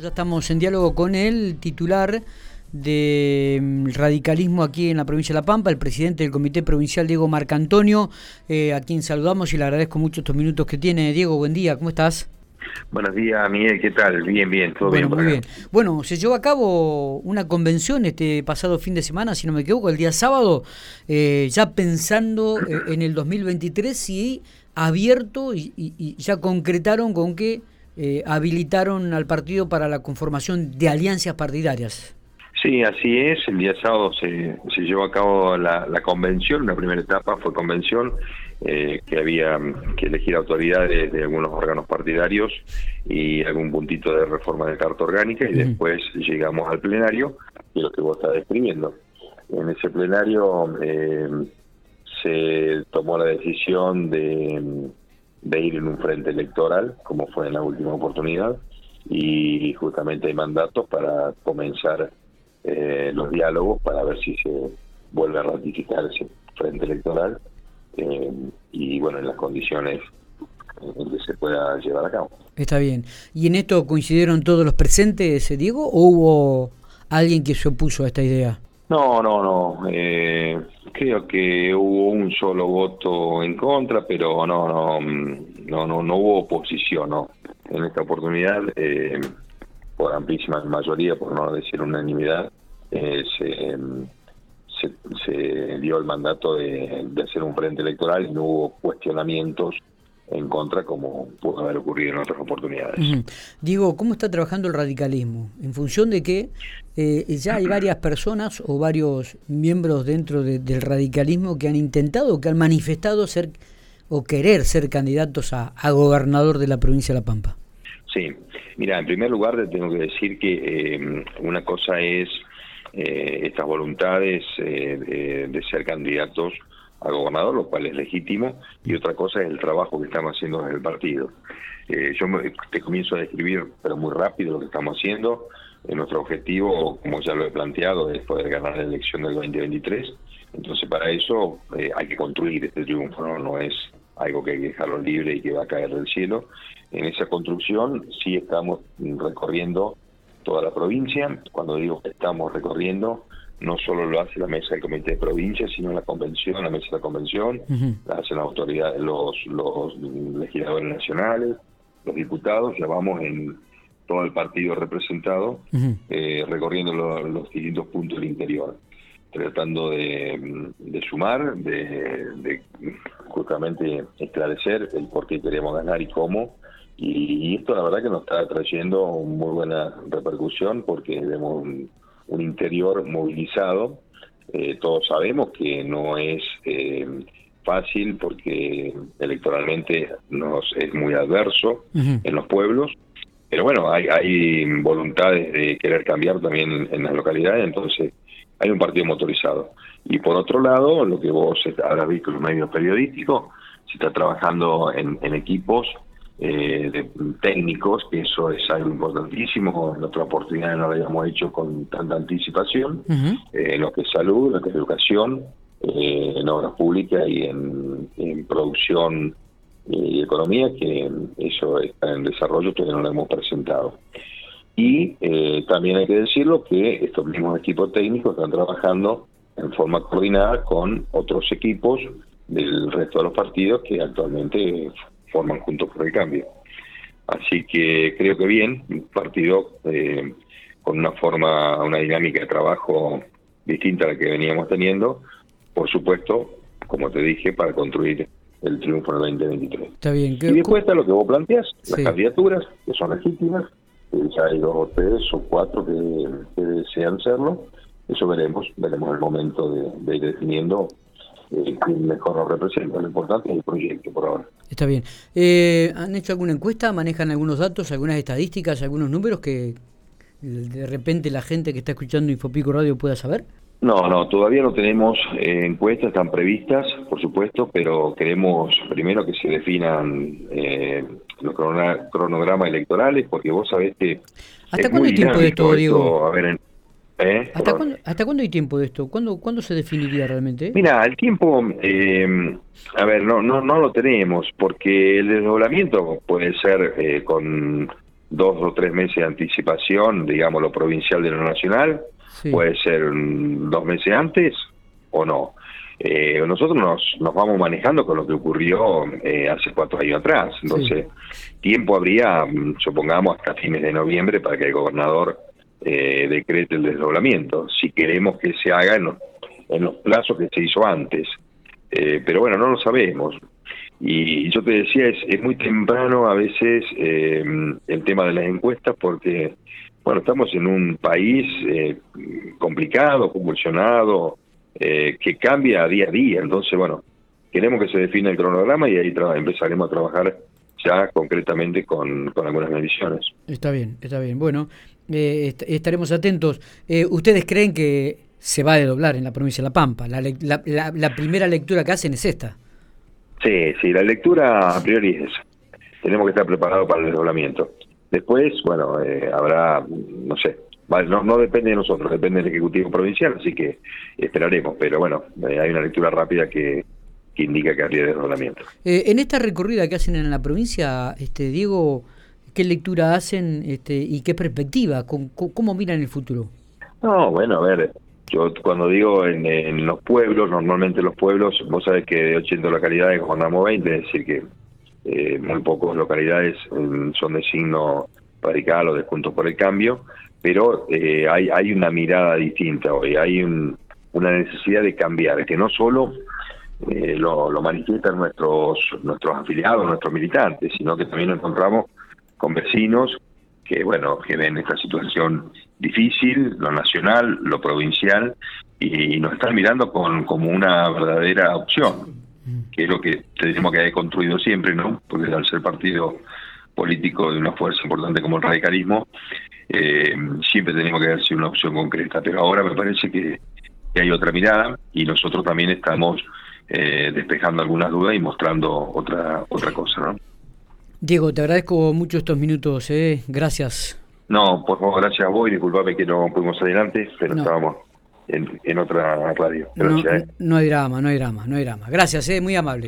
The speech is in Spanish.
Ya estamos en diálogo con el titular del mm, radicalismo aquí en la provincia de La Pampa, el presidente del Comité Provincial, Diego Marcantonio, eh, a quien saludamos y le agradezco mucho estos minutos que tiene. Diego, buen día, ¿cómo estás? Buenos días, Miguel, ¿qué tal? Bien, bien, todo bueno, bien. Muy bien. Bueno, se llevó a cabo una convención este pasado fin de semana, si no me equivoco, el día sábado, eh, ya pensando eh, en el 2023 y abierto y, y ya concretaron con que eh, habilitaron al partido para la conformación de alianzas partidarias. Sí, así es. El día sábado se, se llevó a cabo la, convención. Una primera etapa fue convención, eh, que había que elegir autoridades de algunos órganos partidarios y algún puntito de reforma de carta orgánica y después llegamos al plenario, y lo que vos estás describiendo. En ese plenario eh, se tomó la decisión de de ir en un frente electoral, como fue en la última oportunidad, y justamente hay mandatos para comenzar eh, los diálogos para ver si se vuelve a ratificar ese frente electoral eh, y bueno, en las condiciones en que se pueda llevar a cabo. Está bien. ¿Y en esto coincidieron todos los presentes, Diego, o hubo alguien que se opuso a esta idea? No, no, no. Eh, creo que hubo un solo voto en contra, pero no, no, no, no, no hubo oposición, no. En esta oportunidad, eh, por amplísima mayoría, por no decir unanimidad, eh, se, se, dio el mandato de, de hacer un frente electoral y no hubo cuestionamientos en contra como pudo haber ocurrido en otras oportunidades. Digo, ¿cómo está trabajando el radicalismo? En función de que eh, ya hay varias personas o varios miembros dentro del radicalismo que han intentado, que han manifestado ser o querer ser candidatos a, gobernador de la provincia de La Pampa. Sí, mira, en primer lugar te tengo que decir que eh, una cosa es eh, estas voluntades de ser candidatos a gobernador, lo cual es legítimo, y otra cosa es el trabajo que estamos haciendo en el partido. Eh, yo te comienzo a describir, pero muy rápido, lo que estamos haciendo. Eh, nuestro objetivo, como ya lo he planteado, es poder ganar la elección del 2023. Entonces, para eso eh, hay que construir este triunfo, ¿no? no es algo que hay que dejarlo libre y que va a caer del cielo. En esa construcción sí estamos recorriendo toda la provincia. Cuando digo que estamos recorriendo, no solo lo hace la mesa del comité de provincia, sino la convención, la mesa de la convención, la hacen las autoridades, los, los legisladores nacionales, los diputados, ya vamos en todo el partido representado, eh, recorriendo los distintos puntos del interior, tratando de, sumar, de, de, justamente esclarecer el por qué queremos ganar y cómo. Y, y esto la verdad que nos está trayendo muy buena repercusión porque vemos un interior movilizado. Eh, todos sabemos que no es eh, fácil porque electoralmente nos es muy adverso en los pueblos, pero bueno, hay, hay voluntades de querer cambiar también en las localidades, entonces hay un partido motorizado. Y por otro lado, lo que vos habrás visto en los medios periodísticos, se está trabajando en, en equipos eh, de técnicos, que eso es algo importantísimo, en otra oportunidad no lo habíamos hecho con tanta anticipación, eh, en lo que es salud, en lo que es educación, eh, en obras públicas y en, producción y economía, que eso está en desarrollo, todavía no lo hemos presentado. Y también hay que decirlo que estos mismos equipos técnicos están trabajando en forma coordinada con otros equipos del resto de los partidos que actualmente forman Juntos por el Cambio. Así que creo que bien, un partido eh, con una forma, una dinámica de trabajo distinta a la que veníamos teniendo, por supuesto, como te dije, para construir el triunfo en el 2023. Está bien. Y después está lo que vos planteas, las candidaturas, que son legítimas, ya hay dos o tres o cuatro que, desean serlo, eso veremos, veremos el momento de, de ir definiendo eh, mejor nos representa. Lo importante es el proyecto por ahora. Está bien. Eh, ¿Han hecho alguna encuesta? ¿Manejan algunos datos, algunas estadísticas, algunos números que de repente la gente que está escuchando Infopico Radio pueda saber? No, no, todavía no tenemos eh, encuestas, están previstas, por supuesto, pero queremos primero que se definan eh, los cronogramas electorales, porque vos sabés que... ¿Hasta cuándo hay tiempo de esto, Diego? A ver, ¿Eh? ¿Hasta, cuándo, ¿Hasta cuándo hay tiempo de esto? ¿Cuándo, ¿cuándo se definiría realmente? Mira, el tiempo, eh, a ver, no, no, no lo tenemos, porque el desdoblamiento puede ser eh, con dos o tres meses de anticipación, digamos, lo provincial de lo nacional, puede ser dos meses antes o no. Eh, nosotros nos, nos vamos manejando con lo que ocurrió eh, hace cuatro años atrás. Entonces, tiempo habría, mm, supongamos, hasta fines de noviembre para que el gobernador eh, decrete el desdoblamiento, si queremos que se haga en los, en los plazos que se hizo antes. Eh, pero bueno, no lo sabemos. Y yo te decía, es, es muy temprano a veces eh, el tema de las encuestas porque, bueno, estamos en un país eh, complicado, convulsionado, que cambia día a día. Entonces, bueno, queremos que se defina el cronograma y ahí empezaremos a trabajar ya concretamente con, con algunas mediciones. Está bien, está bien. Bueno, estaremos atentos. ¿Ustedes creen que se va a doblar en la provincia de La Pampa? La, la, la primera lectura que hacen es esta. Sí, sí, la lectura a priori es esa. Tenemos que estar preparados para el desdoblamiento. Después, bueno, eh, habrá, no sé, no, no depende de nosotros, depende del Ejecutivo Provincial, así que esperaremos, pero bueno, eh, hay una lectura rápida que, que indica que habría desdoblamiento. Eh, en esta recorrida que hacen en la provincia, este Diego, ¿qué lectura hacen este, y qué perspectiva? ¿Cómo, cómo miran el futuro? No, bueno, a ver, yo cuando digo en, los pueblos, normalmente los pueblos, vos sabés que de 80 localidades gobernamos 20, es decir que eh, muy pocas localidades mm, son de signo radical o de Juntos por el Cambio, pero eh, hay, hay una mirada distinta hoy, hay una necesidad de cambiar, que no solo eh, lo, lo manifiestan nuestros, nuestros afiliados, nuestros militantes, sino que también nos encontramos con vecinos que, bueno, que ven esta situación difícil, lo nacional, lo provincial, y, nos están mirando con, como una verdadera opción, que es lo que tenemos que haber construido siempre, ¿no? Porque al ser partido político de una fuerza importante como el radicalismo, eh, siempre tenemos que darse una opción concreta, pero ahora me parece que, hay otra mirada y nosotros también estamos eh, despejando algunas dudas y mostrando otra otra cosa, ¿no? Diego, te agradezco mucho estos minutos, ¿eh? gracias. No, por favor, gracias a vos y disculpame que no fuimos adelante, pero estábamos en, en, otra radio. no, ¿eh? no hay drama, no hay drama, no hay drama. Gracias, ¿eh? muy amable.